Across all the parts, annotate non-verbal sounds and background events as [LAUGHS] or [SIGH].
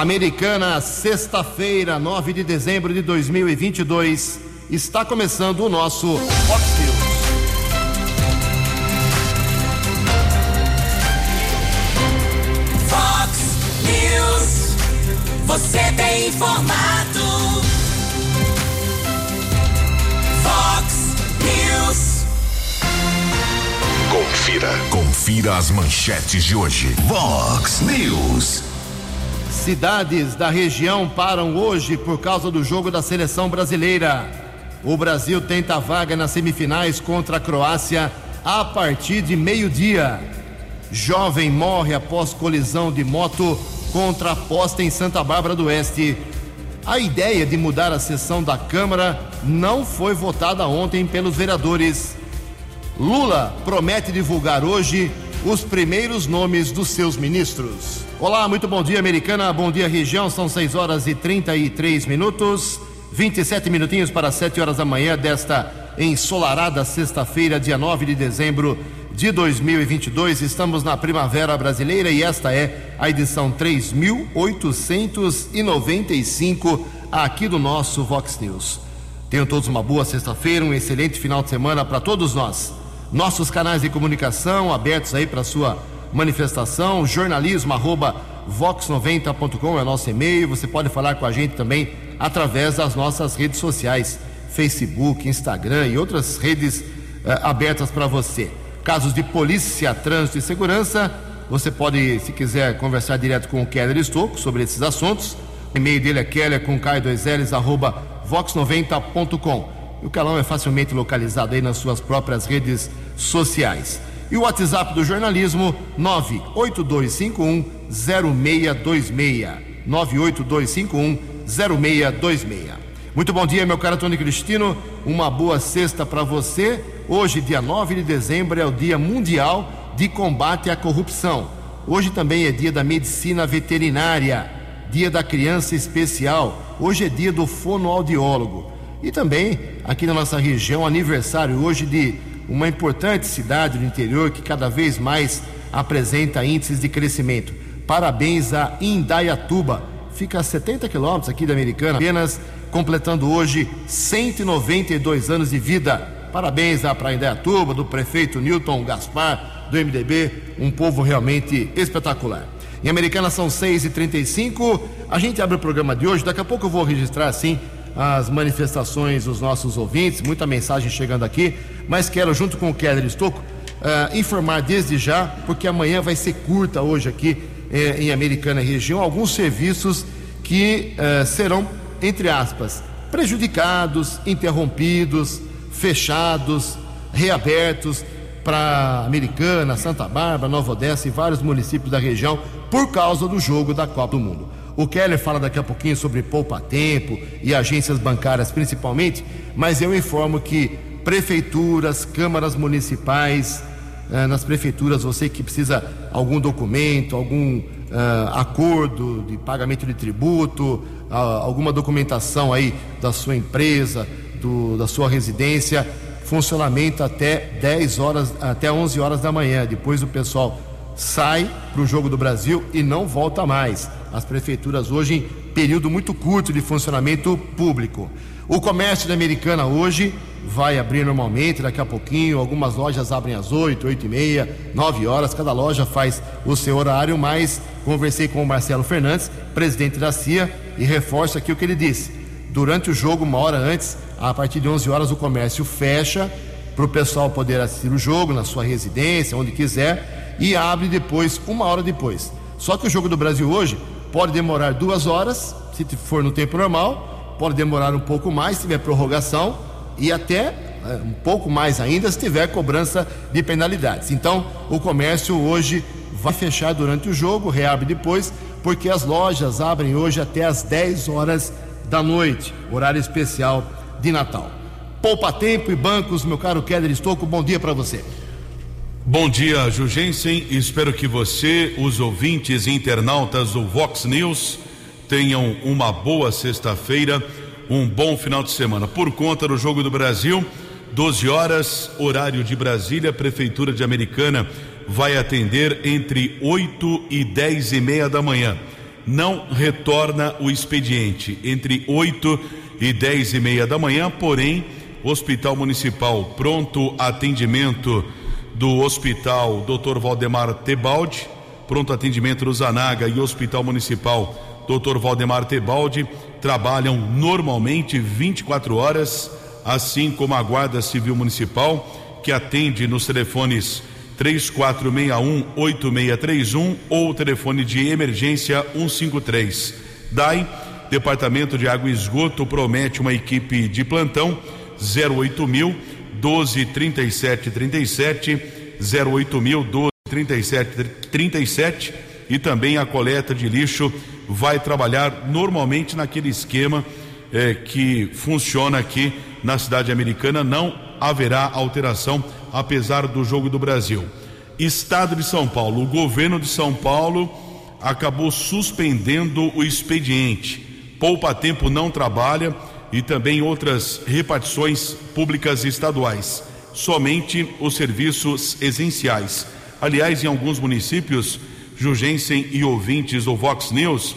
Americana, sexta-feira, 9 de dezembro de 2022, está começando o nosso Fox News. Fox News, você tem informado. Fox News. Confira. Confira as manchetes de hoje. Vox News. Cidades da região param hoje por causa do jogo da seleção brasileira. O Brasil tenta vaga nas semifinais contra a Croácia a partir de meio-dia. Jovem morre após colisão de moto contra a posta em Santa Bárbara do Oeste. A ideia de mudar a sessão da Câmara não foi votada ontem pelos vereadores. Lula promete divulgar hoje os primeiros nomes dos seus ministros. Olá, muito bom dia, americana. Bom dia, região. São 6 horas e 33 minutos. 27 minutinhos para 7 horas da manhã desta ensolarada sexta-feira, dia 9 de dezembro de 2022. Estamos na Primavera Brasileira e esta é a edição 3895 aqui do nosso Vox News. Tenham todos uma boa sexta-feira, um excelente final de semana para todos nós. Nossos canais de comunicação abertos aí para sua manifestação, jornalismo arroba vox90.com é nosso e-mail. Você pode falar com a gente também através das nossas redes sociais, Facebook, Instagram e outras redes eh, abertas para você. Casos de polícia, trânsito e segurança, você pode, se quiser, conversar direto com o Keller Estocco sobre esses assuntos. O e-mail dele é keller com k2ls arroba vox90.com. O Calão é facilmente localizado aí nas suas próprias redes sociais. E o WhatsApp do jornalismo 98251 0626. 98251 0626. Muito bom dia, meu caro Antônio Cristino. Uma boa sexta para você. Hoje, dia 9 de dezembro, é o Dia Mundial de Combate à Corrupção. Hoje também é dia da medicina veterinária, dia da criança especial. Hoje é dia do fonoaudiólogo. E também, aqui na nossa região, aniversário hoje de uma importante cidade do interior que cada vez mais apresenta índices de crescimento. Parabéns a Indaiatuba, fica a 70 quilômetros aqui da Americana, apenas completando hoje 192 anos de vida. Parabéns à Praia Indaiatuba, do prefeito Newton Gaspar, do MDB, um povo realmente espetacular. Em Americana são 6h35, a gente abre o programa de hoje, daqui a pouco eu vou registrar assim as manifestações dos nossos ouvintes, muita mensagem chegando aqui, mas quero, junto com o Keller Estocco, uh, informar desde já, porque amanhã vai ser curta hoje aqui eh, em Americana Região, alguns serviços que uh, serão, entre aspas, prejudicados, interrompidos, fechados, reabertos para Americana, Santa Bárbara, Nova Odessa e vários municípios da região por causa do jogo da Copa do Mundo. O Keller fala daqui a pouquinho sobre poupa-tempo e agências bancárias principalmente, mas eu informo que prefeituras, câmaras municipais, eh, nas prefeituras você que precisa algum documento, algum eh, acordo de pagamento de tributo, alguma documentação aí da sua empresa, do, da sua residência, funcionamento até 10 horas, até 11 horas da manhã. Depois o pessoal sai para o Jogo do Brasil e não volta mais. As prefeituras hoje em período muito curto de funcionamento público. O comércio da Americana hoje vai abrir normalmente, daqui a pouquinho. Algumas lojas abrem às 8, 8 e meia, 9 horas. Cada loja faz o seu horário, mas conversei com o Marcelo Fernandes, presidente da CIA, e reforço aqui o que ele disse. Durante o jogo, uma hora antes, a partir de 11 horas, o comércio fecha para o pessoal poder assistir o jogo na sua residência, onde quiser e abre depois, uma hora depois. Só que o jogo do Brasil hoje pode demorar duas horas, se for no tempo normal, pode demorar um pouco mais se tiver prorrogação e até é, um pouco mais ainda se tiver cobrança de penalidades. Então, o comércio hoje vai fechar durante o jogo, reabre depois, porque as lojas abrem hoje até as 10 horas da noite, horário especial de Natal. Poupa Tempo e Bancos, meu caro Keller Estouco, bom dia para você. Bom dia, Jugensen. Espero que você, os ouvintes e internautas do Vox News, tenham uma boa sexta-feira, um bom final de semana. Por conta do Jogo do Brasil, 12 horas, horário de Brasília, Prefeitura de Americana vai atender entre 8 e 10 e meia da manhã. não retorna o expediente entre 8 e 10 e meia da manhã, porém, Hospital Municipal Pronto Atendimento do Hospital Dr. Valdemar Tebaldi, Pronto Atendimento do Zanaga e Hospital Municipal Dr. Valdemar Tebaldi trabalham normalmente 24 horas, assim como a Guarda Civil Municipal, que atende nos telefones 3461-8631 ou o telefone de emergência 153. DAI, Departamento de Água e Esgoto, promete uma equipe de plantão 08 mil 12 37 37 08 mil 12 37 37 e também a coleta de lixo vai trabalhar normalmente naquele esquema eh, que funciona aqui na cidade americana. Não haverá alteração apesar do jogo do Brasil. Estado de São Paulo, o governo de São Paulo acabou suspendendo o expediente. Poupa Tempo não trabalha e também outras repartições públicas estaduais. Somente os serviços essenciais. Aliás, em alguns municípios, Jugensen e ouvintes do Vox News,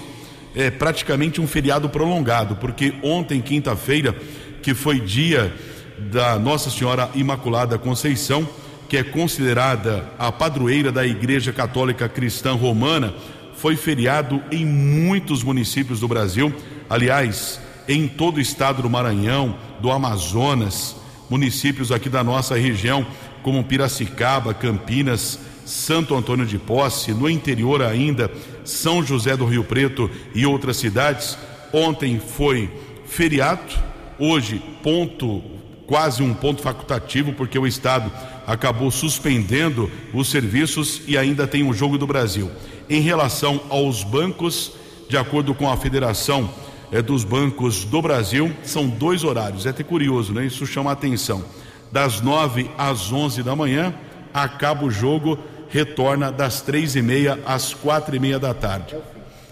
é praticamente um feriado prolongado, porque ontem, quinta-feira, que foi dia da Nossa Senhora Imaculada Conceição, que é considerada a padroeira da Igreja Católica Cristã Romana, foi feriado em muitos municípios do Brasil. Aliás, em todo o estado do Maranhão, do Amazonas, municípios aqui da nossa região, como Piracicaba, Campinas, Santo Antônio de Posse, no interior ainda, São José do Rio Preto e outras cidades. Ontem foi feriado, hoje ponto quase um ponto facultativo porque o estado acabou suspendendo os serviços e ainda tem o jogo do Brasil. Em relação aos bancos, de acordo com a Federação é, dos Bancos do Brasil, são dois horários. É até curioso, né? Isso chama a atenção. Das nove às onze da manhã, acaba o jogo, retorna das três e meia às quatro e meia da tarde.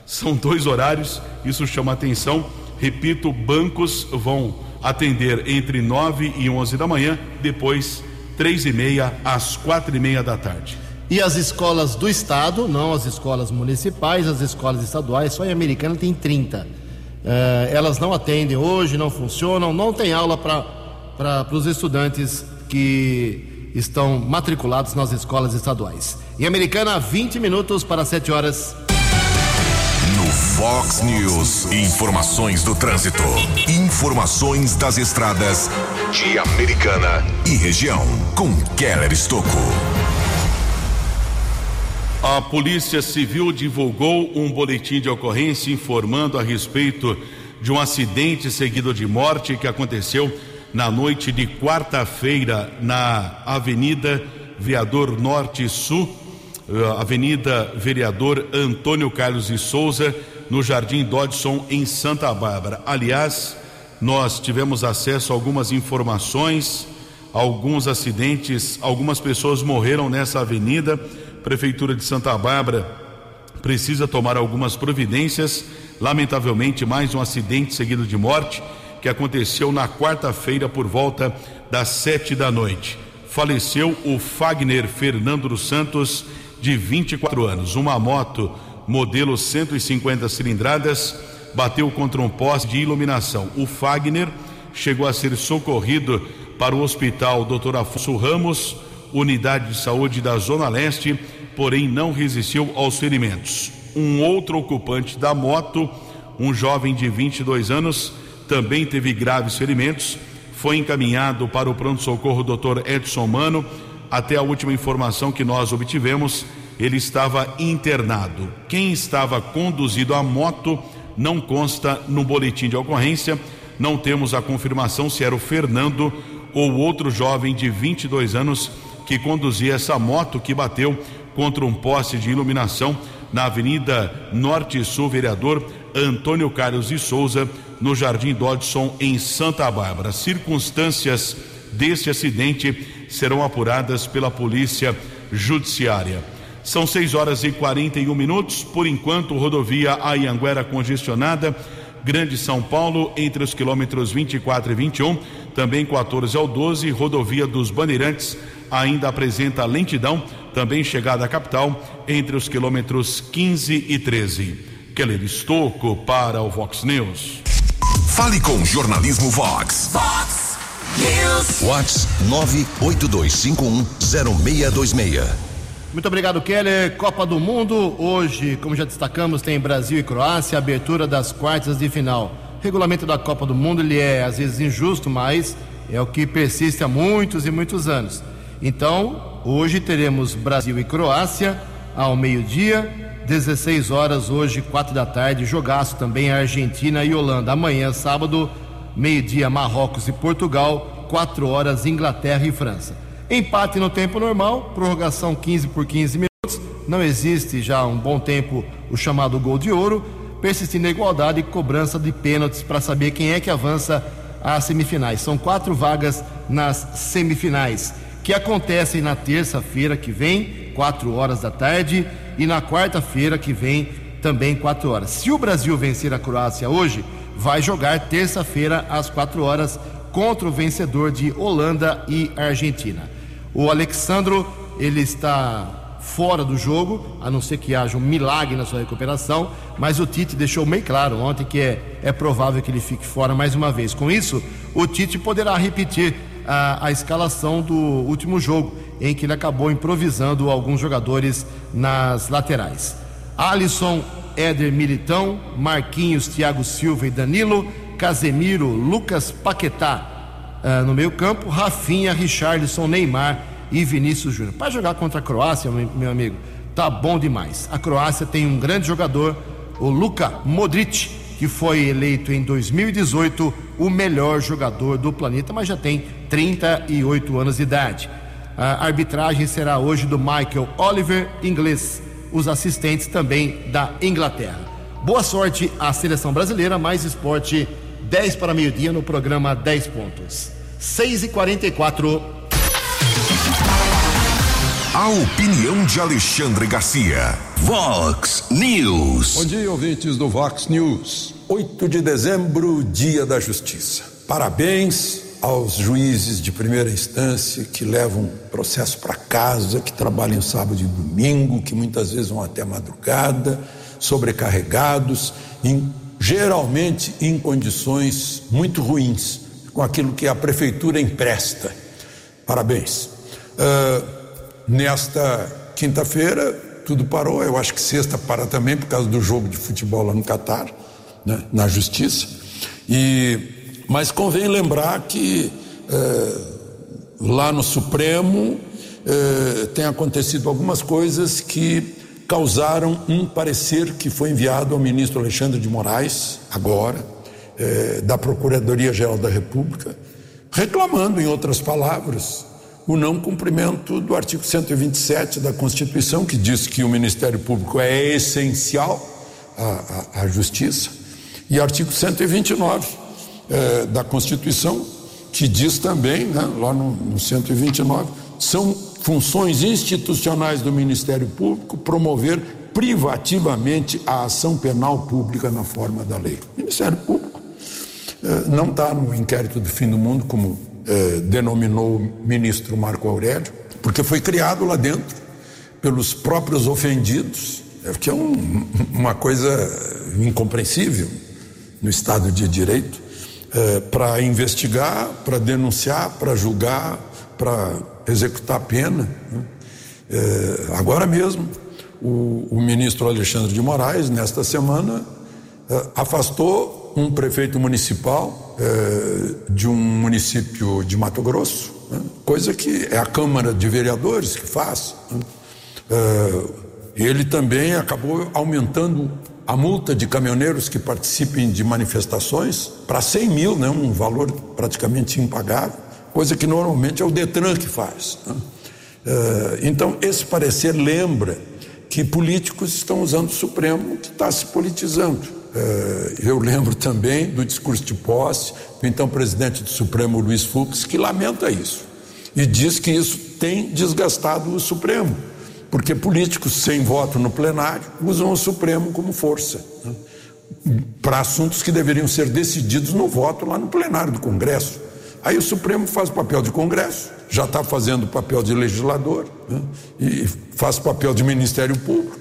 São dois horários, isso chama atenção. Repito, bancos vão atender entre nove e onze da manhã, depois três e meia às quatro e meia da tarde. E as escolas do estado, não as escolas municipais, as escolas estaduais, só em Americana tem 30. Eh, elas não atendem hoje, não funcionam, não tem aula para os estudantes que estão matriculados nas escolas estaduais. Em Americana, 20 minutos para 7 horas. No Fox News, informações do trânsito. Informações das estradas de Americana e região. Com Keller Estocco. A Polícia Civil divulgou um boletim de ocorrência informando a respeito de um acidente seguido de morte que aconteceu na noite de quarta-feira na Avenida Vereador Norte Sul, eh, Avenida Vereador Antônio Carlos de Souza, no Jardim Dodson, em Santa Bárbara. Aliás, nós tivemos acesso a algumas informações, alguns acidentes, algumas pessoas morreram nessa avenida Prefeitura de Santa Bárbara precisa tomar algumas providências. Lamentavelmente, mais um acidente seguido de morte que aconteceu na quarta-feira por volta das sete da noite. Faleceu o Fagner Fernando dos Santos, de 24 anos. Uma moto modelo 150 cilindradas bateu contra um poste de iluminação. O Fagner chegou a ser socorrido para o hospital Dr. Afonso Ramos unidade de saúde da Zona Leste, porém não resistiu aos ferimentos. Um outro ocupante da moto, um jovem de 22 anos, também teve graves ferimentos, foi encaminhado para o pronto-socorro Dr. Edson Mano. Até a última informação que nós obtivemos, ele estava internado. Quem estava conduzido a moto não consta no boletim de ocorrência. Não temos a confirmação se era o Fernando ou outro jovem de 22 anos que conduzia essa moto que bateu contra um poste de iluminação na Avenida Norte Sul, vereador Antônio Carlos de Souza, no Jardim Dodson, em Santa Bárbara. Circunstâncias deste acidente serão apuradas pela Polícia Judiciária. São 6 horas e 41 minutos. Por enquanto, rodovia Ayanguera congestionada. Grande São Paulo, entre os quilômetros 24 e 21, também 14 ao 12, rodovia dos Bandeirantes ainda apresenta lentidão, também chegada à capital, entre os quilômetros 15 e 13. Keller Estocco para o Vox News. Fale com Jornalismo Vox. Vox News. Vox 982510626. Muito obrigado, Keller. Copa do Mundo. Hoje, como já destacamos, tem Brasil e Croácia, abertura das quartas de final. O regulamento da Copa do Mundo ele é às vezes injusto, mas é o que persiste há muitos e muitos anos. Então, hoje teremos Brasil e Croácia ao meio-dia, 16 horas, hoje, 4 da tarde. Jogaço também Argentina e Holanda. Amanhã, sábado, meio-dia, Marrocos e Portugal, 4 horas, Inglaterra e França. Empate no tempo normal, prorrogação 15 por 15 minutos. Não existe já há um bom tempo o chamado gol de ouro, persistindo a igualdade e cobrança de pênaltis para saber quem é que avança às semifinais. São quatro vagas nas semifinais, que acontecem na terça-feira que vem, 4 horas da tarde, e na quarta-feira que vem, também 4 horas. Se o Brasil vencer a Croácia hoje, vai jogar terça-feira às 4 horas contra o vencedor de Holanda e Argentina. O Alexandro, ele está fora do jogo, a não ser que haja um milagre na sua recuperação, mas o Tite deixou bem claro ontem que é, é provável que ele fique fora mais uma vez. Com isso, o Tite poderá repetir a, a escalação do último jogo, em que ele acabou improvisando alguns jogadores nas laterais. Alisson, Éder Militão, Marquinhos, Thiago Silva e Danilo, Casemiro, Lucas Paquetá ah, no meio campo, Rafinha, Richarlison, Neymar e Vinícius Júnior. Para jogar contra a Croácia, meu amigo, tá bom demais. A Croácia tem um grande jogador, o Luka Modric, que foi eleito em 2018 o melhor jogador do planeta, mas já tem 38 anos de idade. A arbitragem será hoje do Michael Oliver, inglês. Os assistentes também da Inglaterra. Boa sorte à seleção brasileira, mais esporte 10 para meio-dia no programa 10 pontos. 6 e 44 A opinião de Alexandre Garcia. Vox News. Bom dia, ouvintes do Vox News. 8 de dezembro, Dia da Justiça. Parabéns aos juízes de primeira instância que levam processo para casa, que trabalham sábado e domingo, que muitas vezes vão até madrugada, sobrecarregados, em geralmente em condições muito ruins, com aquilo que a prefeitura empresta. Parabéns. Uh, nesta quinta-feira, tudo parou, eu acho que sexta para também, por causa do jogo de futebol lá no Catar, né, na justiça. E, mas convém lembrar que uh, lá no Supremo uh, tem acontecido algumas coisas que causaram um parecer que foi enviado ao ministro Alexandre de Moraes, agora, eh, da Procuradoria-Geral da República, reclamando, em outras palavras, o não cumprimento do artigo 127 da Constituição, que diz que o Ministério Público é essencial à, à, à justiça, e artigo 129 eh, da Constituição, que diz também, né, lá no, no 129, são funções institucionais do Ministério Público promover privativamente a ação penal pública na forma da lei. O Ministério Público eh, não está no inquérito do fim do mundo, como eh, denominou o ministro Marco Aurélio, porque foi criado lá dentro pelos próprios ofendidos, é que é um, uma coisa incompreensível no Estado de Direito, eh, para investigar, para denunciar, para julgar, para executar a pena. Né? É, agora mesmo, o, o, ministro Alexandre de Moraes, nesta semana, é, afastou um prefeito municipal é, de um município de Mato Grosso, né? coisa que é a Câmara de Vereadores que faz. Né? É, ele também acabou aumentando a multa de caminhoneiros que participem de manifestações para 100 mil, né? um valor praticamente impagável coisa que normalmente é o Detran que faz. Né? Uh, então, esse parecer lembra que políticos estão usando o Supremo que está se politizando. Uh, eu lembro também do discurso de posse do então presidente do Supremo, Luiz Fux, que lamenta isso e diz que isso tem desgastado o Supremo, porque políticos sem voto no plenário usam o Supremo como força né? para assuntos que deveriam ser decididos no voto lá no plenário do Congresso. Aí o Supremo faz o papel de Congresso, já está fazendo o papel de legislador né? e faz o papel de Ministério Público.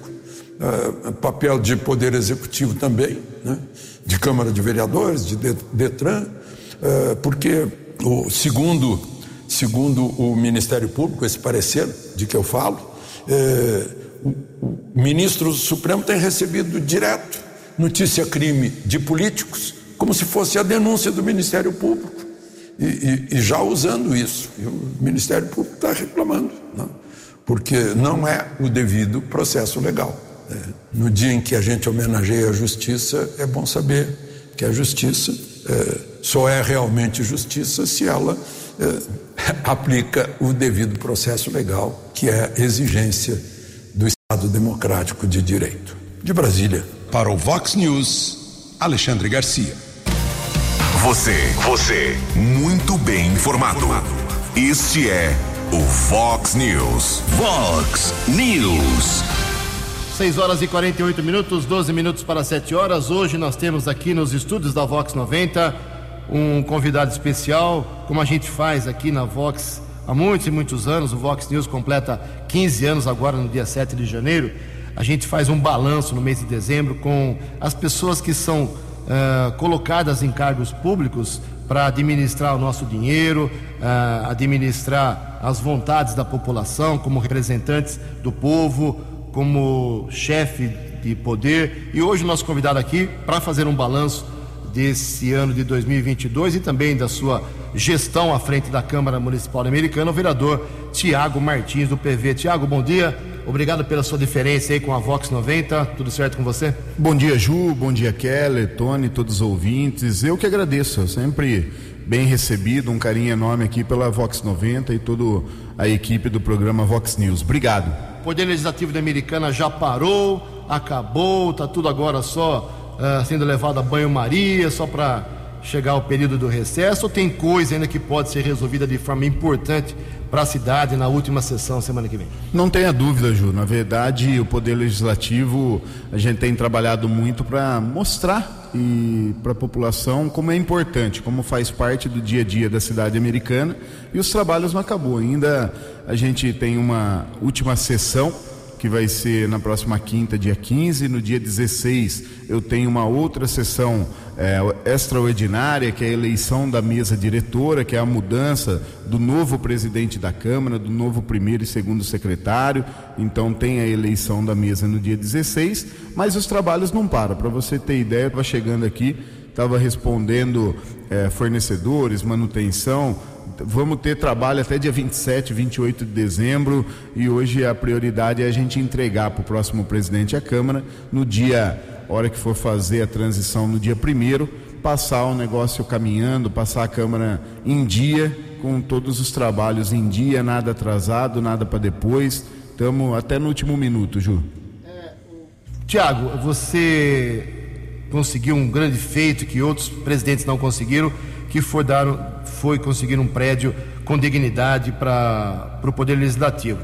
uh, papel de poder executivo também, né? de Câmara de Vereadores, de Detran, uh, porque o segundo, segundo o Ministério Público, esse parecer de que eu falo, uh, o, ministro Supremo tem recebido direto notícia crime de políticos, como se fosse a denúncia do Ministério Público. E, e, e já usando isso. O Ministério Público está reclamando? Né? porque não é o devido processo legal. É, no dia em que a gente homenageia a justiça, é bom saber que a justiça é, só é realmente justiça se ela [LAUGHS] aplica o devido processo legal, que é exigência do Estado democrático de direito. De Brasília. Para o Vox News, Alexandre Garcia. Você, você, muito bem informado. Este é o Vox News. Vox News. 6 horas e 48 minutos, 12 minutos para 7 horas. Hoje nós temos aqui nos estúdios da Vox 90 um convidado especial, como a gente faz aqui na Vox há muitos e muitos anos. O Vox News completa 15 anos agora no dia 7 de janeiro. A gente faz um balanço no mês de dezembro com as pessoas que são uh, colocadas em cargos públicos para administrar o nosso dinheiro, uh, administrar as vontades da população, como representantes do povo, como chefe de poder. E hoje o nosso convidado aqui para fazer um balanço desse ano de 2022 e também da sua gestão à frente da Câmara Municipal Americana, o vereador Tiago Martins do PV. Tiago, bom dia. Obrigado pela sua diferença aí com a Vox 90. Tudo certo com você? Bom dia, Ju. Bom dia, Keller, Tony, todos os ouvintes. Eu que agradeço. Eu sempre bem recebido, um carinho enorme aqui pela Vox 90 e toda a equipe do programa Vox News. Obrigado. O Poder Legislativo da Americana já parou, acabou, tá tudo agora só uh, sendo levado a banho-maria, só para chegar ao período do recesso, ou tem coisa ainda que pode ser resolvida de forma importante para a cidade na última sessão semana que vem? Não tenha dúvida, Ju. Na verdade, o Poder Legislativo, a gente tem trabalhado muito para mostrar e para a população como é importante, como faz parte do dia a dia da cidade americana. E os trabalhos não acabou. Ainda a gente tem uma última sessão que vai ser na próxima quinta, dia 15. No dia 16, eu tenho uma outra sessão é, extraordinária, que é a eleição da mesa diretora, que é a mudança do novo presidente da Câmara, do novo primeiro e segundo secretário. Então, tem a eleição da mesa no dia 16, mas os trabalhos não param. Para você ter ideia, estava chegando aqui, estava respondendo é, fornecedores, manutenção vamos ter trabalho até dia 27, 28 de dezembro e hoje a prioridade é a gente entregar para o próximo presidente a Câmara no dia, hora que for fazer a transição no dia primeiro, passar o negócio caminhando, passar a Câmara em dia, com todos os trabalhos em dia, nada atrasado, nada para depois. Estamos até no último minuto, Ju. Tiago, você conseguiu um grande feito que outros presidentes não conseguiram que foi, dar, foi conseguir um prédio com dignidade para o Poder Legislativo.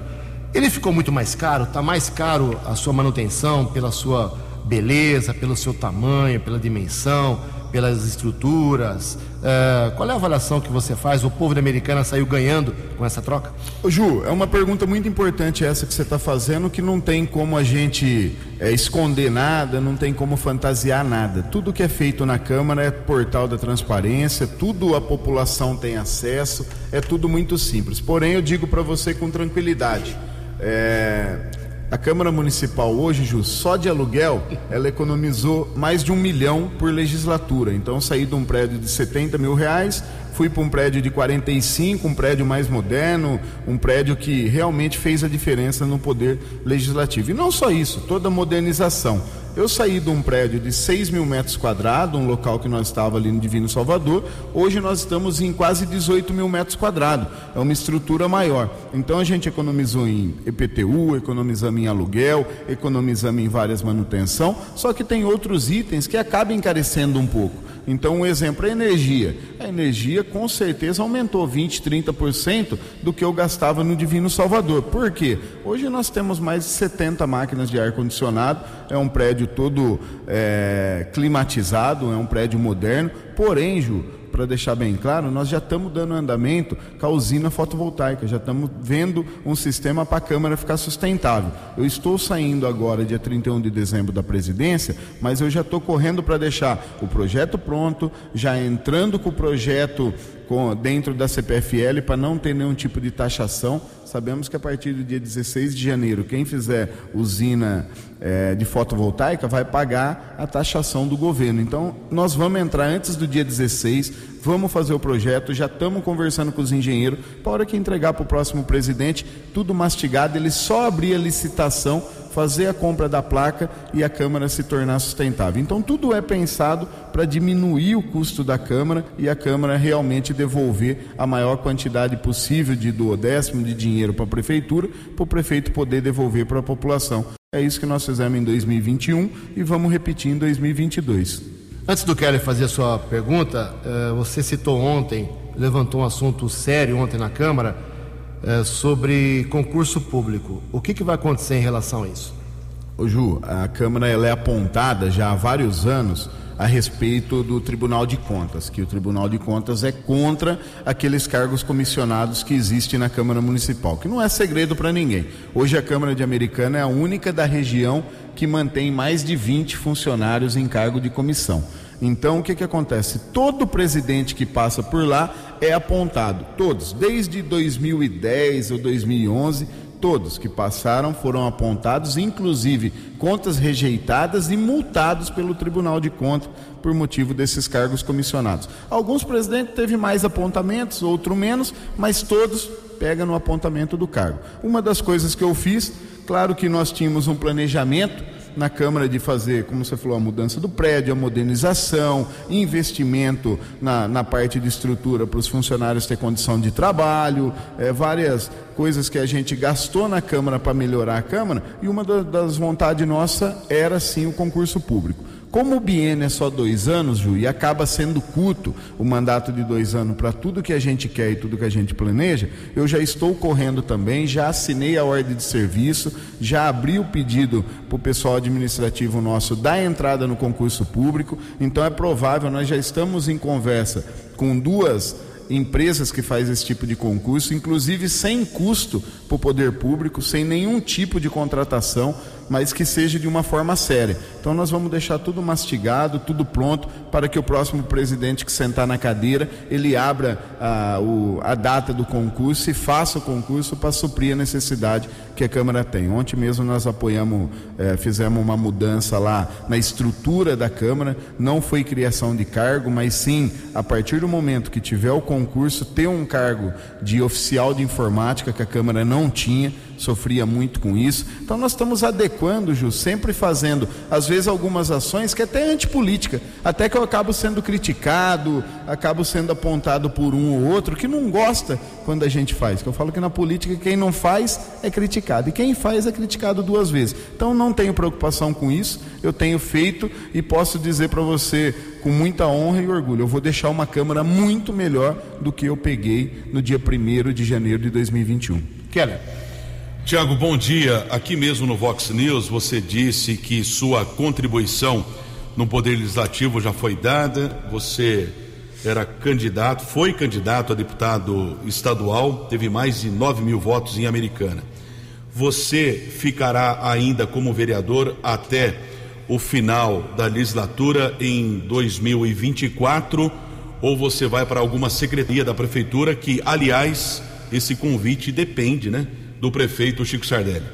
Ele ficou muito mais caro, está mais caro a sua manutenção pela sua beleza, pelo seu tamanho, pela dimensão, pelas estruturas? Uh, qual é a avaliação que você faz? O povo da Americana saiu ganhando com essa troca? Ô, Ju, é uma pergunta muito importante essa que você está fazendo, que não tem como a gente é, esconder nada, não tem como fantasiar nada. Tudo que é feito na Câmara é portal da transparência, tudo a população tem acesso, é tudo muito simples. Porém, eu digo para você com tranquilidade. É, a Câmara Municipal hoje, Ju, só de aluguel, ela economizou mais de um milhão por legislatura. Então, saí de um prédio de 70 mil reais, fui para um prédio de 45, um prédio mais moderno, um prédio que realmente fez a diferença no poder legislativo. E não só isso, toda a modernização. Eu saí de um prédio de 6 mil metros quadrados, um local que nós estávamos ali no Divino Salvador, hoje nós estamos em quase 18 mil metros quadrados. É uma estrutura maior. Então a gente economizou em EPTU, economizamos em aluguel, economizamos em várias manutenção, só que tem outros itens que acabam encarecendo um pouco. Então, um exemplo é a energia. A energia com certeza aumentou 20, 30% do que eu gastava no Divino Salvador. Por quê? Hoje nós temos mais de 70 máquinas de ar-condicionado, é um prédio todo é, climatizado, é um prédio moderno. Porém, Ju, para deixar bem claro, nós já estamos dando andamento com a usina fotovoltaica, já estamos vendo um sistema para a Câmara ficar sustentável. Eu estou saindo agora, dia 31 de dezembro, da presidência, mas eu já estou correndo para deixar o projeto pronto, já entrando com o projeto com, dentro da CPFL para não ter nenhum tipo de taxação. Sabemos que a partir do dia 16 de janeiro, quem fizer usina é, de fotovoltaica vai pagar a taxação do governo. Então, nós vamos entrar antes do dia 16, vamos fazer o projeto, já estamos conversando com os engenheiros, para hora que entregar para o próximo presidente, tudo mastigado, ele só abrir a licitação fazer a compra da placa e a Câmara se tornar sustentável. Então, tudo é pensado para diminuir o custo da Câmara e a Câmara realmente devolver a maior quantidade possível de duodécimo de dinheiro para a Prefeitura, para o prefeito poder devolver para a população. É isso que nós fizemos em 2021 e vamos repetir em 2022. Antes do Kelly fazer a sua pergunta, eh, você citou ontem, levantou um assunto sério ontem na Câmara é, sobre concurso público. O que, que vai acontecer em relação a isso? Ô Ju, a Câmara ela é apontada já há vários anos a respeito do Tribunal de Contas, que o Tribunal de Contas é contra aqueles cargos comissionados que existem na Câmara Municipal, que não é segredo para ninguém. Hoje a Câmara de Americana é a única da região que mantém mais de 20 funcionários em cargo de comissão. Então, o que, que acontece? Todo presidente que passa por lá é apontado, todos, desde 2010 ou 2011, todos que passaram foram apontados, inclusive contas rejeitadas e multados pelo Tribunal de Contas por motivo desses cargos comissionados. Alguns presidentes teve mais apontamentos, outro menos, mas todos pegam no apontamento do cargo. Uma das coisas que eu fiz, claro que nós tínhamos um planejamento na Câmara de fazer, como você falou, a mudança do prédio, a modernização, investimento na, na parte de estrutura para os funcionários ter condição de trabalho, é, várias coisas que a gente gastou na Câmara para melhorar a Câmara, e uma das vontades nossa era sim o concurso público. Como o biênio é só dois anos, Ju, e acaba sendo curto o mandato de dois anos para tudo que a gente quer e tudo que a gente planeja, eu já estou correndo também, já assinei a ordem de serviço, já abri o pedido para o pessoal administrativo nosso da entrada no concurso público, então é provável, nós já estamos em conversa com duas empresas que faz esse tipo de concurso, inclusive sem custo para o poder público, sem nenhum tipo de contratação, mas que seja de uma forma séria. Então nós vamos deixar tudo mastigado, tudo pronto para que o próximo presidente que sentar na cadeira ele abra a, o, a data do concurso e faça o concurso para suprir a necessidade que a Câmara tem. Ontem mesmo nós apoiamos, é, fizemos uma mudança lá na estrutura da Câmara, não foi criação de cargo, mas sim a partir do momento que tiver o concurso ter um cargo de oficial de informática que a Câmara não tinha sofria muito com isso. Então nós estamos adequando, Ju, sempre fazendo, às vezes, algumas ações que é até antipolítica, até que eu acabo sendo criticado, acabo sendo apontado por um ou outro que não gosta quando a gente faz. Eu falo que na política quem não faz é criticado e quem faz é criticado duas vezes. Então não tenho preocupação com isso, eu tenho feito e posso dizer para você com muita honra e orgulho, eu vou deixar uma Câmara muito melhor do que eu peguei no dia 1 de janeiro de 2021. Keller. Tiago, bom dia. Aqui mesmo no Vox News você disse que sua contribuição no Poder Legislativo já foi dada. Você era candidato, foi candidato a deputado estadual, teve mais de 9 mil votos em Americana. Você ficará ainda como vereador até o final da legislatura em 2024 ou você vai para alguma secretaria da prefeitura que, aliás, esse convite depende, né? Do prefeito Chico Sardelli.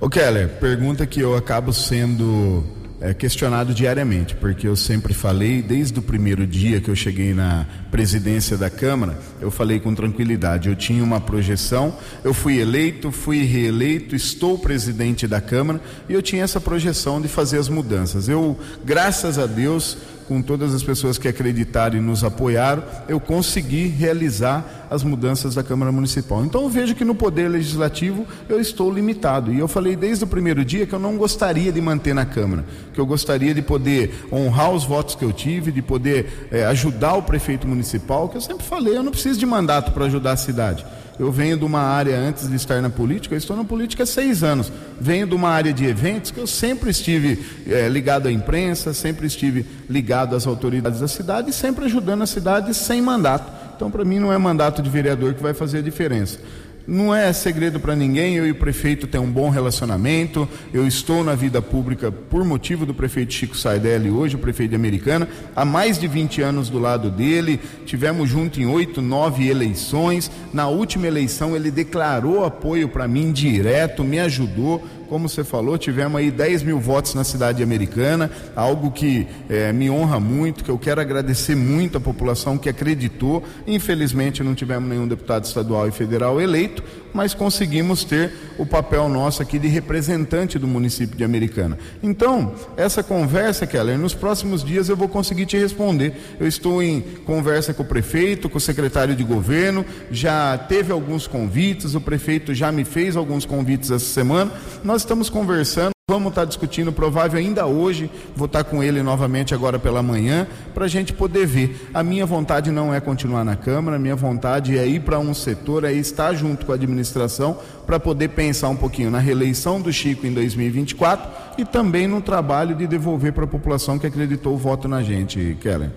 Ô Keller, pergunta que eu acabo sendo é, questionado diariamente, porque eu sempre falei, desde o primeiro dia que eu cheguei na presidência da Câmara, eu falei com tranquilidade. Eu tinha uma projeção, eu fui eleito, fui reeleito, estou presidente da Câmara e eu tinha essa projeção de fazer as mudanças. Eu, graças a Deus, com todas as pessoas que acreditaram e nos apoiaram, eu consegui realizar as mudanças da Câmara Municipal. Então eu vejo que no Poder Legislativo eu estou limitado. E eu falei desde o primeiro dia que eu não gostaria de manter na Câmara, que eu gostaria de poder honrar os votos que eu tive, de poder é, ajudar o prefeito municipal, que eu sempre falei, eu não preciso de mandato para ajudar a cidade. Eu venho de uma área antes de estar na política, eu estou na política há seis anos. Venho de uma área de eventos que eu sempre estive é, ligado à imprensa, sempre estive ligado às autoridades da cidade e sempre ajudando a cidade sem mandato. Então, para mim, não é mandato de vereador que vai fazer a diferença. Não é segredo para ninguém, eu e o prefeito temos um bom relacionamento. Eu estou na vida pública por motivo do prefeito Chico Sardelli, hoje o prefeito de Americana, há mais de 20 anos do lado dele. Tivemos junto em oito, nove eleições. Na última eleição, ele declarou apoio para mim direto, me ajudou como você falou, tivemos aí 10 mil votos na cidade americana, algo que é, me honra muito, que eu quero agradecer muito à população que acreditou. Infelizmente não tivemos nenhum deputado estadual e federal eleito, mas conseguimos ter o papel nosso aqui de representante do município de Americana. Então, essa conversa, Keller, nos próximos dias eu vou conseguir te responder. Eu estou em conversa com o prefeito, com o secretário de governo, já teve alguns convites, o prefeito já me fez alguns convites essa semana. Nós estamos conversando. Vamos estar discutindo, provável ainda hoje, vou estar com ele novamente agora pela manhã, para a gente poder ver. A minha vontade não é continuar na Câmara, a minha vontade é ir para um setor, é estar junto com a administração, para poder pensar um pouquinho na reeleição do Chico em 2024 e também no trabalho de devolver para a população que acreditou o voto na gente, Kellen.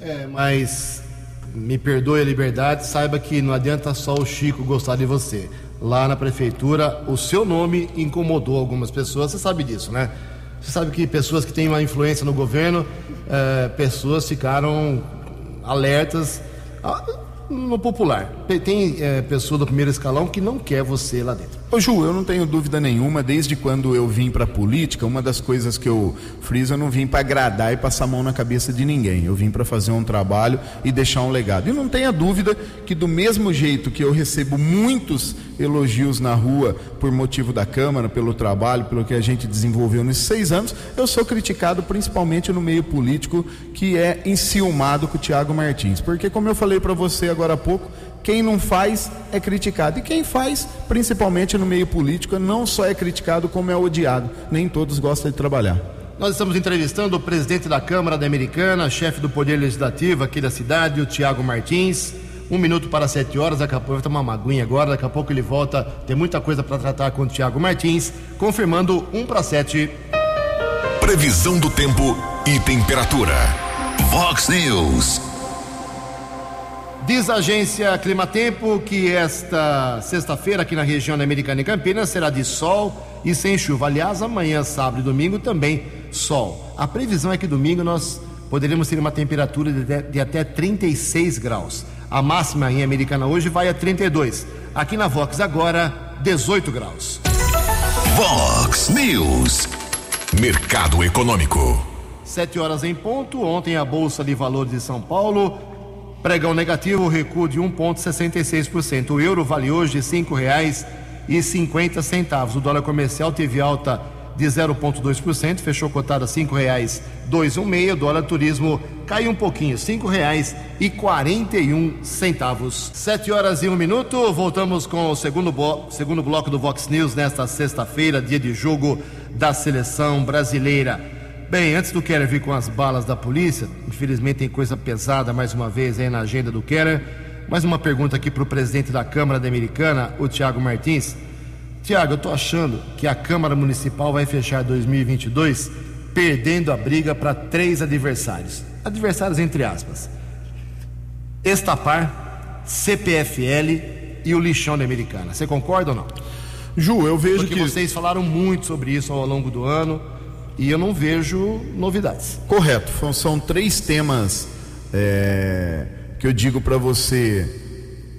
É, mas me perdoe a liberdade, saiba que não adianta só o Chico gostar de você lá na prefeitura, o seu nome incomodou algumas pessoas, você sabe disso, né? Você sabe que pessoas que têm uma influência no governo, é, pessoas ficaram alertas ah, no popular. Tem é, pessoa do primeiro escalão que não quer você lá dentro. Ô Ju, eu não tenho dúvida nenhuma, desde quando eu vim para a política, uma das coisas que eu friso, eu não vim para agradar e passar a mão na cabeça de ninguém. Eu vim para fazer um trabalho e deixar um legado. E não tenha dúvida que do mesmo jeito que eu recebo muitos elogios na rua por motivo da Câmara, pelo trabalho, pelo que a gente desenvolveu nesses seis anos, eu sou criticado principalmente no meio político que é enciumado com o Tiago Martins. Porque como eu falei para você agora há pouco, quem não faz é criticado. E quem faz, principalmente no meio político, não só é criticado, como é odiado. Nem todos gostam de trabalhar. Nós estamos entrevistando o presidente da Câmara da Americana, chefe do Poder Legislativo aqui da cidade, o Tiago Martins. Um minuto para sete horas, daqui a pouco vai tomar uma aguinha agora, daqui a pouco ele volta. Tem muita coisa para tratar com o Tiago Martins, confirmando um para sete. Previsão do tempo e temperatura. Vox News. Diz a agência Climatempo que esta sexta-feira aqui na região da Americana e Campinas será de sol e sem chuva. Aliás, amanhã, sábado e domingo também sol. A previsão é que domingo nós poderemos ter uma temperatura de, de até 36 graus. A máxima em Americana hoje vai a 32. Aqui na Vox agora 18 graus. Vox News. Mercado Econômico. Sete horas em ponto. Ontem a Bolsa de Valores de São Paulo Pregão negativo, recuo de 1,66%. O euro vale hoje R$ 5,50. O dólar comercial teve alta de 0,2%, fechou cotado a R$ 5,216. O dólar turismo caiu um pouquinho, R$ 5,41. Sete horas e um minuto, voltamos com o segundo, segundo bloco do Vox News nesta sexta-feira, dia de jogo da seleção brasileira. Bem, antes do Keller vir com as balas da polícia, infelizmente tem coisa pesada mais uma vez aí na agenda do Keller. Mais uma pergunta aqui para o presidente da Câmara da Americana, o Tiago Martins. Tiago, eu estou achando que a Câmara Municipal vai fechar 2022 perdendo a briga para três adversários. Adversários entre aspas. Estapar, CPFL e o lixão da Americana. Você concorda ou não? Ju, eu vejo Porque que vocês falaram muito sobre isso ao longo do ano e eu não vejo novidades. Correto. São três temas é, que eu digo para você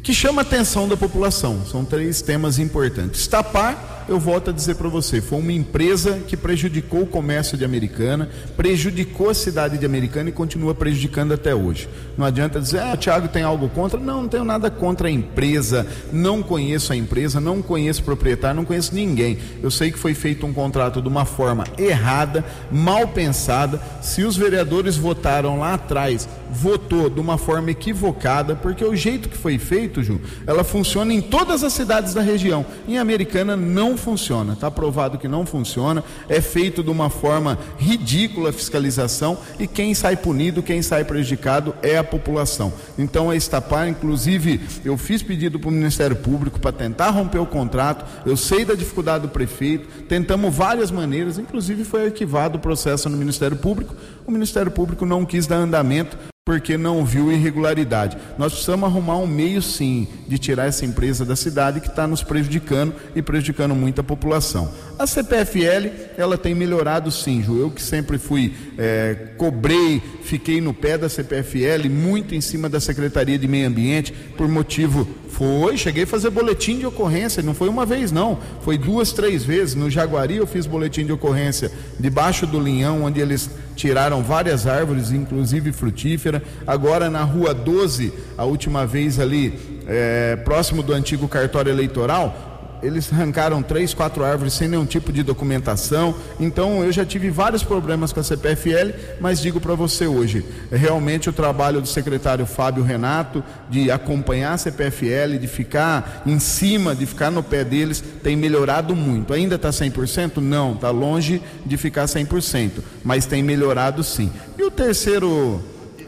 que chama a atenção da população. São três temas importantes. Tapar eu volto a dizer para você, foi uma empresa que prejudicou o comércio de Americana, prejudicou a cidade de Americana e continua prejudicando até hoje. Não adianta dizer, ah, o Thiago tem algo contra. Não, não tenho nada contra a empresa, não conheço a empresa, não conheço o proprietário, não conheço ninguém. Eu sei que foi feito um contrato de uma forma errada, mal pensada. Se os vereadores votaram lá atrás, votou de uma forma equivocada, porque o jeito que foi feito, Ju, ela funciona em todas as cidades da região. Em Americana não funciona, está provado que não funciona, é feito de uma forma ridícula a fiscalização e quem sai punido, quem sai prejudicado é a população. Então a Estapar, inclusive, eu fiz pedido para o Ministério Público para tentar romper o contrato, eu sei da dificuldade do prefeito, tentamos várias maneiras, inclusive foi arquivado o processo no Ministério Público, o Ministério Público não quis dar andamento porque não viu irregularidade. Nós precisamos arrumar um meio, sim, de tirar essa empresa da cidade que está nos prejudicando e prejudicando muita população. A CPFL, ela tem melhorado, sim, Ju. Eu que sempre fui, é, cobrei, fiquei no pé da CPFL, muito em cima da Secretaria de Meio Ambiente, por motivo. Foi, cheguei a fazer boletim de ocorrência, não foi uma vez, não. Foi duas, três vezes. No Jaguari eu fiz boletim de ocorrência debaixo do linhão, onde eles tiraram várias árvores, inclusive frutífera. Agora na rua 12, a última vez ali, é, próximo do antigo cartório eleitoral, eles arrancaram três, quatro árvores sem nenhum tipo de documentação. Então eu já tive vários problemas com a CPFL, mas digo para você hoje, realmente o trabalho do secretário Fábio Renato de acompanhar a CPFL, de ficar em cima, de ficar no pé deles, tem melhorado muito. Ainda está 100%? Não, está longe de ficar 100%, mas tem melhorado sim. E o terceiro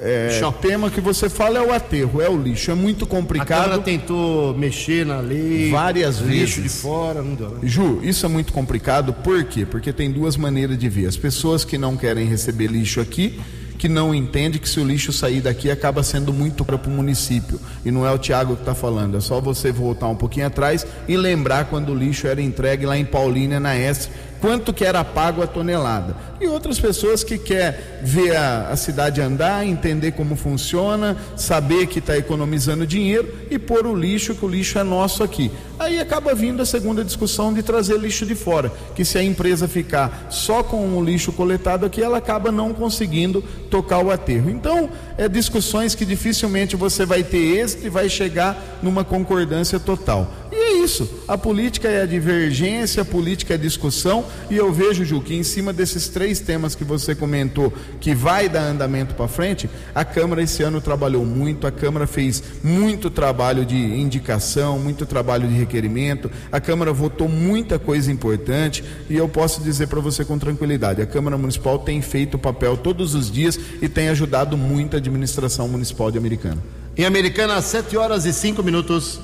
é, o tema que você fala é o aterro, é o lixo. É muito complicado. A Câmara tentou mexer na lei. Várias lixo vezes. de fora, não deu. Né? Ju, isso é muito complicado. Por quê? Porque tem duas maneiras de ver. As pessoas que não querem receber lixo aqui que não entende que se o lixo sair daqui acaba sendo muito para o município. E não é o Tiago que está falando, é só você voltar um pouquinho atrás e lembrar quando o lixo era entregue lá em Paulínia, na Estre, quanto que era pago a tonelada. E outras pessoas que quer ver a, a cidade andar, entender como funciona, saber que está economizando dinheiro e pôr o lixo, que o lixo é nosso aqui. Aí acaba vindo a segunda discussão de trazer lixo de fora, que se a empresa ficar só com o lixo coletado aqui, ela acaba não conseguindo tocar o aterro. Então, é discussões que dificilmente você vai ter êxito e vai chegar numa concordância total. E é isso. A política é a divergência, a política é a discussão, e eu vejo, Ju, que em cima desses três temas que você comentou, que vai dar andamento para frente, a Câmara esse ano trabalhou muito, a Câmara fez muito trabalho de indicação, muito trabalho de requerimento, a Câmara votou muita coisa importante, e eu posso dizer para você com tranquilidade: a Câmara Municipal tem feito o papel todos os dias e tem ajudado muito a administração municipal de Americana. Em Americana, 7 horas e 5 minutos.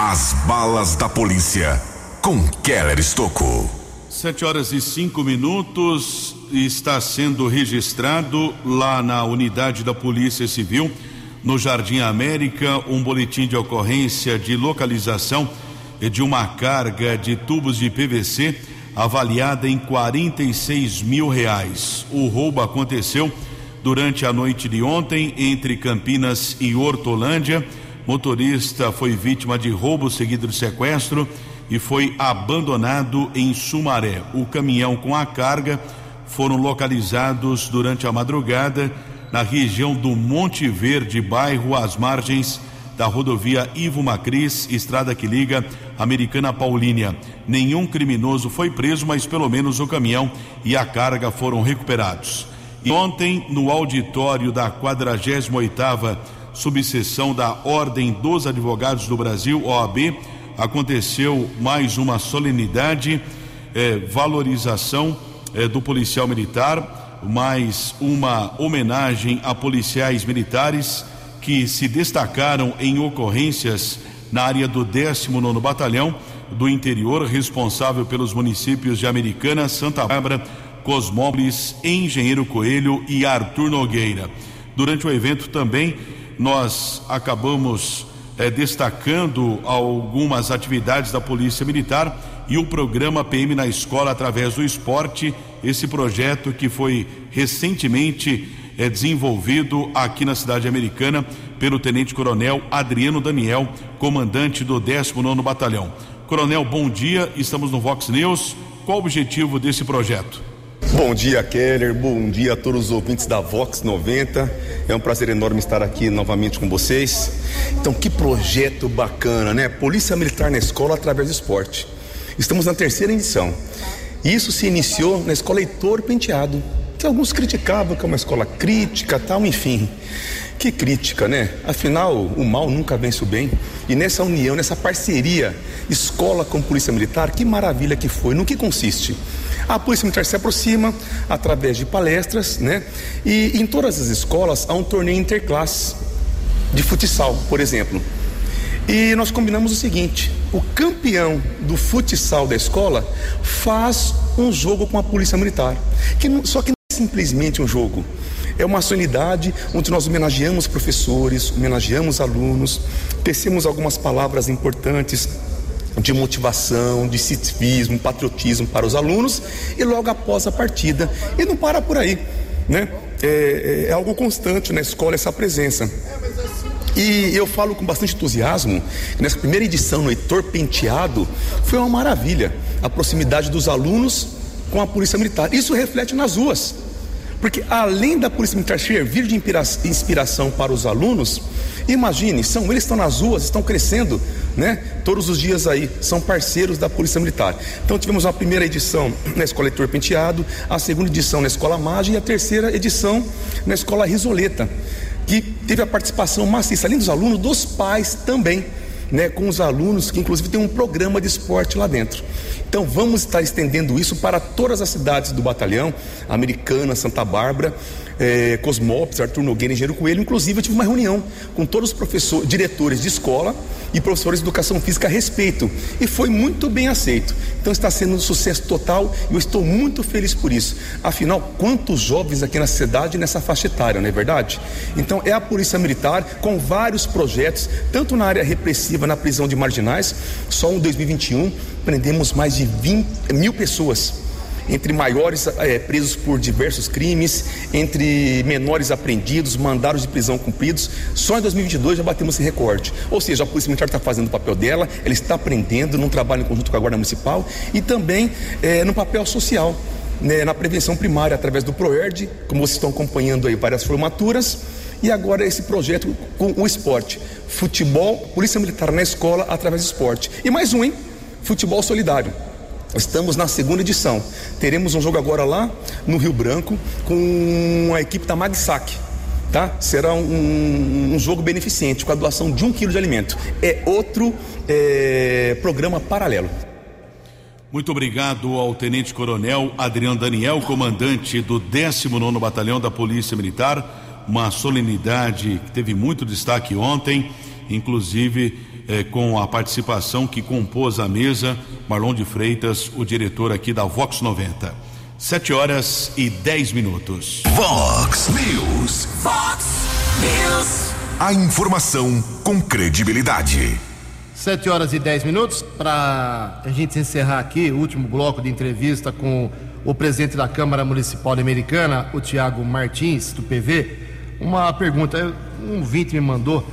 As balas da polícia com Keller Estocou. Sete horas e cinco minutos está sendo registrado lá na unidade da Polícia Civil, no Jardim América, um boletim de ocorrência de localização de uma carga de tubos de PVC avaliada em 46 mil reais. O roubo aconteceu durante a noite de ontem entre Campinas e Hortolândia. Motorista foi vítima de roubo seguido de sequestro e foi abandonado em Sumaré. O caminhão com a carga foram localizados durante a madrugada na região do Monte Verde, bairro às margens da rodovia Ivo Macris, estrada que liga Americana Paulínia. Nenhum criminoso foi preso, mas pelo menos o caminhão e a carga foram recuperados. E ontem, no auditório da 48ª subseção da Ordem dos Advogados do Brasil, OAB, aconteceu mais uma solenidade, eh, valorização eh, do policial militar, mais uma homenagem a policiais militares que se destacaram em ocorrências na área do 19 Batalhão do Interior, responsável pelos municípios de Americana, Santa Bárbara, Cosmópolis, Engenheiro Coelho e Arthur Nogueira. Durante o evento também nós acabamos eh, destacando algumas atividades da Polícia Militar e o programa PM na escola através do esporte, esse projeto que foi recentemente eh, desenvolvido aqui na cidade americana pelo Tenente Coronel Adriano Daniel, comandante do 19 Batalhão. Coronel, bom dia, estamos no Vox News. Qual o objetivo desse projeto? Bom dia, Keller. Bom dia a todos os ouvintes da Vox 90. É um prazer enorme estar aqui novamente com vocês. Então, que projeto bacana, né? Polícia Militar na escola através do esporte. Estamos na terceira edição. Isso se iniciou na escola Heitor Penteado, que alguns criticavam que é uma escola crítica, tal, enfim. Que crítica, né? Afinal, o mal nunca vence o bem. E nessa união, nessa parceria, escola com polícia militar, que maravilha que foi. No que consiste? A polícia militar se aproxima através de palestras, né? E em todas as escolas há um torneio interclasse de futsal, por exemplo. E nós combinamos o seguinte: o campeão do futsal da escola faz um jogo com a polícia militar. Que, só que não é simplesmente um jogo. É uma solenidade onde nós homenageamos professores, homenageamos alunos, tecemos algumas palavras importantes de motivação, de civismo, patriotismo para os alunos e logo após a partida. E não para por aí, né? É, é algo constante na escola essa presença. E eu falo com bastante entusiasmo que nessa primeira edição no Heitor Penteado foi uma maravilha a proximidade dos alunos com a Polícia Militar. Isso reflete nas ruas. Porque além da Polícia Militar servir de inspiração para os alunos, imagine, são eles estão nas ruas, estão crescendo, né? Todos os dias aí, são parceiros da Polícia Militar. Então tivemos a primeira edição na Escola Heitor Penteado, a segunda edição na Escola Magem e a terceira edição na Escola Risoleta, que teve a participação maciça, além dos alunos, dos pais também né, com os alunos, que inclusive tem um programa de esporte lá dentro. Então vamos estar estendendo isso para todas as cidades do batalhão, Americana, Santa Bárbara, eh, Cosmópolis, Arthur Nogueira, Engenheiro Coelho. Inclusive eu tive uma reunião com todos os professores, diretores de escola e professores de educação física a respeito e foi muito bem aceito. Então está sendo um sucesso total e eu estou muito feliz por isso. Afinal, quantos jovens aqui na cidade nessa faixa etária, não é verdade? Então é a Polícia Militar com vários projetos, tanto na área repressiva, na prisão de marginais, só em 2021 prendemos mais de 20 mil pessoas entre maiores é, presos por diversos crimes, entre menores apreendidos, mandados de prisão cumpridos. Só em 2022 já batemos esse recorde. Ou seja, a Polícia Militar está fazendo o papel dela, ela está aprendendo num trabalho em conjunto com a Guarda Municipal e também é, no papel social. Né, na prevenção primária através do ProERD, como vocês estão acompanhando aí várias formaturas, e agora esse projeto com o esporte, futebol, polícia militar na escola através do esporte. E mais um, hein? Futebol solidário. Estamos na segunda edição. Teremos um jogo agora lá no Rio Branco com a equipe da Magsac. Tá? Será um, um jogo beneficente com a doação de um quilo de alimento. É outro é, programa paralelo. Muito obrigado ao Tenente Coronel Adriano Daniel, comandante do 19 Batalhão da Polícia Militar. Uma solenidade que teve muito destaque ontem, inclusive eh, com a participação que compôs a mesa, Marlon de Freitas, o diretor aqui da Vox 90. Sete horas e dez minutos. Vox News. Fox News. A informação com credibilidade. Sete horas e dez minutos para a gente encerrar aqui o último bloco de entrevista com o presidente da Câmara Municipal Americana, o Tiago Martins, do PV. Uma pergunta, um ouvinte me mandou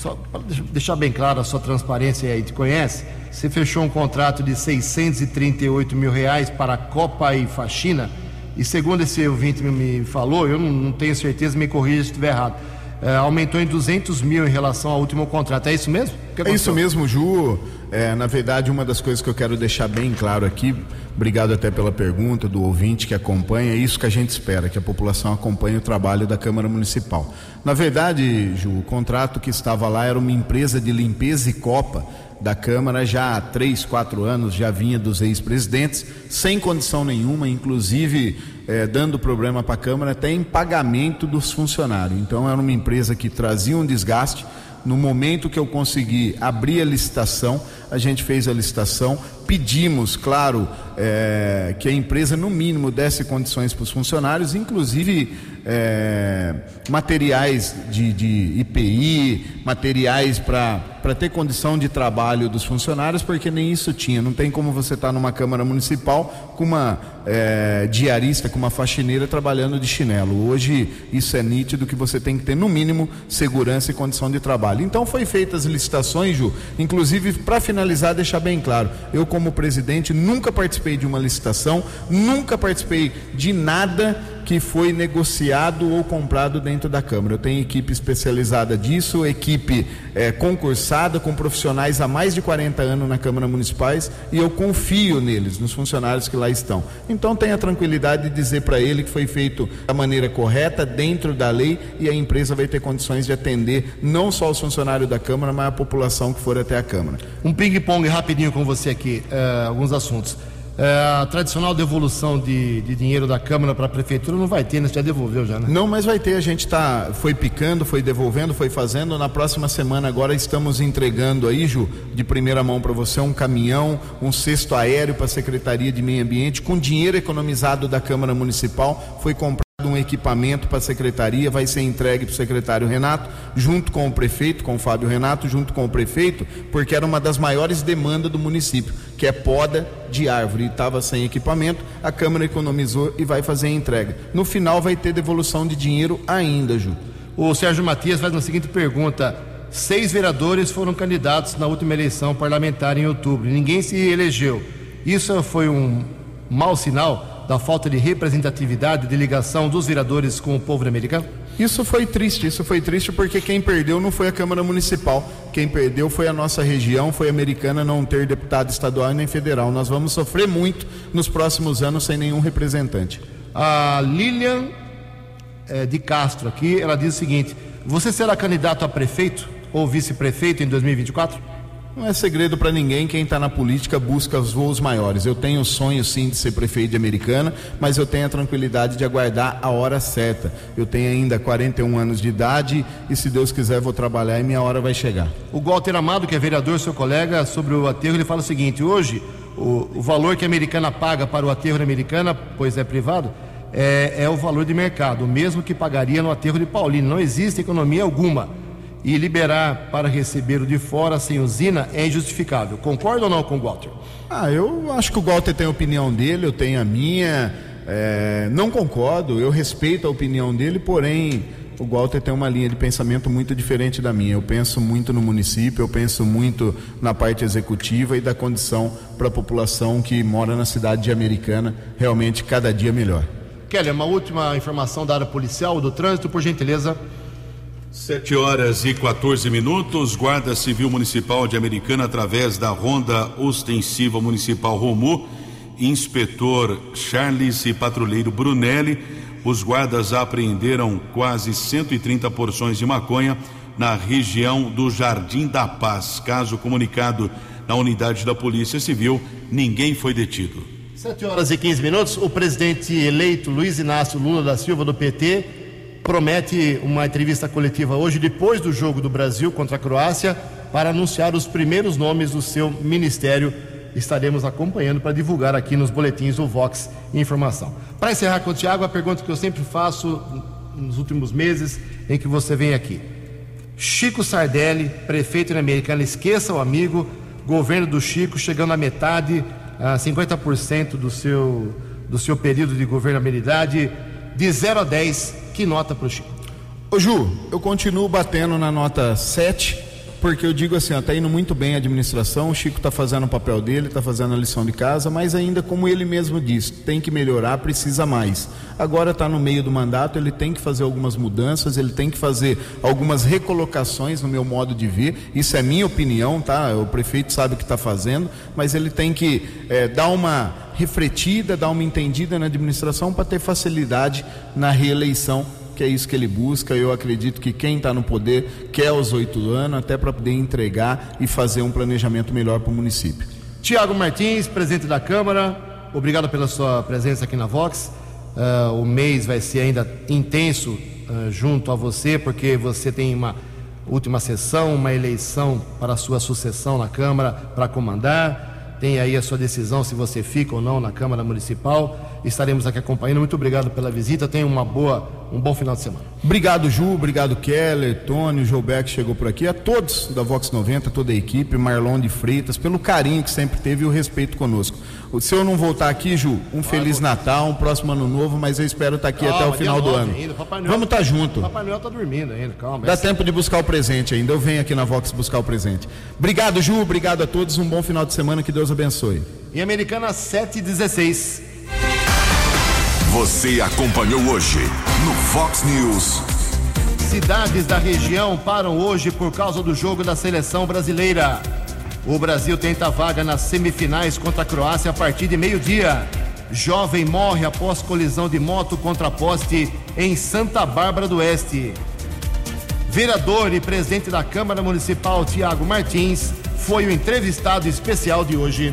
só para deixar bem claro a sua transparência aí, te conhece? Você fechou um contrato de 638 mil reais para Copa e Faxina, e segundo esse ouvinte me falou, eu não, não tenho certeza, me corrija se estiver errado, é, aumentou em 200 mil em relação ao último contrato, é isso mesmo? É isso mesmo, Ju. É, na verdade, uma das coisas que eu quero deixar bem claro aqui, obrigado até pela pergunta do ouvinte que acompanha, é isso que a gente espera, que a população acompanhe o trabalho da Câmara Municipal. Na verdade, Ju, o contrato que estava lá era uma empresa de limpeza e copa da Câmara já há três, quatro anos, já vinha dos ex-presidentes, sem condição nenhuma, inclusive eh, dando problema para a Câmara até em pagamento dos funcionários. Então era uma empresa que trazia um desgaste. No momento que eu consegui abrir a licitação, a gente fez a licitação, pedimos, claro, eh, que a empresa no mínimo desse condições para os funcionários, inclusive é, materiais de, de, IPI, materiais para ter condição de trabalho dos funcionários, porque nem isso tinha. Não tem como você estar tá numa Câmara Municipal com uma é, diarista, com uma faxineira trabalhando de chinelo. Hoje isso é nítido que você tem que ter, no mínimo, segurança e condição de trabalho. Então foi feitas licitações, Ju, inclusive para finalizar, deixar bem claro, eu como presidente nunca participei de uma licitação, nunca participei de nada que foi negociado ou comprado dentro da Câmara. Eu tenho equipe especializada disso, equipe é, concursada com profissionais há mais de 40 anos na Câmara Municipais e eu confio neles, nos funcionários que lá estão. Então tenha tranquilidade de dizer para ele que foi feito da maneira correta, dentro da lei e a empresa vai ter condições de atender não só os funcionários da Câmara, mas a população que for até a Câmara. Um ping-pong rapidinho com você aqui, uh, alguns assuntos. Uh, a tradicional devolução de, de dinheiro da Câmara para a Prefeitura não vai ter, né? Você já devolveu já, né? Não, mas vai ter. A gente tá, foi picando, foi devolvendo, foi fazendo. Na próxima semana agora estamos entregando aí, Ju, de primeira mão para você, um caminhão, um cesto aéreo para a Secretaria de Meio Ambiente, com dinheiro economizado da Câmara Municipal, foi comprado um equipamento para a secretaria, vai ser entregue para o secretário Renato, junto com o prefeito, com o Fábio Renato, junto com o prefeito, porque era uma das maiores demandas do município, que é poda de árvore. Estava sem equipamento, a Câmara economizou e vai fazer a entrega. No final vai ter devolução de dinheiro ainda, Ju. O Sérgio Matias faz a seguinte pergunta: seis vereadores foram candidatos na última eleição parlamentar em outubro, ninguém se elegeu. Isso foi um mau sinal? Da falta de representatividade, de ligação dos vereadores com o povo americano? Isso foi triste, isso foi triste porque quem perdeu não foi a Câmara Municipal, quem perdeu foi a nossa região, foi a americana não ter deputado estadual nem federal. Nós vamos sofrer muito nos próximos anos sem nenhum representante. A Lilian é, de Castro aqui, ela diz o seguinte: você será candidato a prefeito ou vice-prefeito em 2024? Não é segredo para ninguém, quem está na política busca os voos maiores. Eu tenho o sonho sim de ser prefeito de Americana, mas eu tenho a tranquilidade de aguardar a hora certa. Eu tenho ainda 41 anos de idade e se Deus quiser vou trabalhar e minha hora vai chegar. O Walter Amado, que é vereador, seu colega, sobre o aterro, ele fala o seguinte: hoje o, o valor que a Americana paga para o aterro da Americana, pois é privado, é, é o valor de mercado, o mesmo que pagaria no aterro de Paulino. Não existe economia alguma e liberar para receber o de fora sem usina é injustificável. Concorda ou não com o Walter? Ah, eu acho que o Walter tem a opinião dele, eu tenho a minha. É, não concordo, eu respeito a opinião dele, porém o Walter tem uma linha de pensamento muito diferente da minha. Eu penso muito no município, eu penso muito na parte executiva e da condição para a população que mora na cidade de Americana, realmente cada dia melhor. Kelly, uma última informação da área policial do trânsito, por gentileza. Sete horas e 14 minutos, Guarda Civil Municipal de Americana, através da Ronda Ostensiva Municipal Romu, inspetor Charles e patrulheiro Brunelli, os guardas apreenderam quase 130 porções de maconha na região do Jardim da Paz. Caso comunicado na unidade da Polícia Civil, ninguém foi detido. Sete horas e 15 minutos, o presidente eleito Luiz Inácio Lula da Silva do PT promete uma entrevista coletiva hoje, depois do jogo do Brasil contra a Croácia, para anunciar os primeiros nomes do seu ministério. Estaremos acompanhando para divulgar aqui nos boletins do Vox Informação. Para encerrar com o Tiago, a pergunta que eu sempre faço nos últimos meses em que você vem aqui. Chico Sardelli, prefeito na Americana, esqueça o amigo, governo do Chico chegando à metade, a 50% do seu, do seu período de governabilidade, de 0 a 10, que nota para o Chico? Ô Ju, eu continuo batendo na nota 7, porque eu digo assim, está indo muito bem a administração, o Chico está fazendo o papel dele, está fazendo a lição de casa, mas ainda como ele mesmo disse, tem que melhorar, precisa mais. Agora está no meio do mandato, ele tem que fazer algumas mudanças, ele tem que fazer algumas recolocações no meu modo de ver, isso é minha opinião, tá? O prefeito sabe o que está fazendo, mas ele tem que é, dar uma refletida, dar uma entendida na administração para ter facilidade na reeleição, que é isso que ele busca. Eu acredito que quem está no poder quer os oito anos, até para poder entregar e fazer um planejamento melhor para o município. Tiago Martins, presidente da Câmara, obrigado pela sua presença aqui na Vox. Uh, o mês vai ser ainda intenso uh, junto a você, porque você tem uma última sessão, uma eleição para a sua sucessão na Câmara para comandar tem aí a sua decisão se você fica ou não na Câmara Municipal. Estaremos aqui acompanhando. Muito obrigado pela visita. Tenha uma boa, um bom final de semana. Obrigado, Ju. Obrigado, Keller, Tony, Joubert que chegou por aqui. A todos da Vox 90, toda a equipe, Marlon de Freitas, pelo carinho que sempre teve e o respeito conosco. Se eu não voltar aqui, Ju, um Feliz Natal, um próximo ano novo, mas eu espero estar aqui calma, até o final do ano. Ainda. Vamos estar tá junto. Papai Noel está dormindo ainda, calma. Dá tempo de buscar o presente ainda. Eu venho aqui na Vox buscar o presente. Obrigado, Ju. Obrigado a todos. Um bom final de semana. Que Deus abençoe. Em Americana 716. Você acompanhou hoje no Fox News. Cidades da região param hoje por causa do jogo da seleção brasileira. O Brasil tenta vaga nas semifinais contra a Croácia a partir de meio-dia. Jovem morre após colisão de moto contra poste em Santa Bárbara do Oeste. Vereador e presidente da Câmara Municipal, Tiago Martins, foi o entrevistado especial de hoje.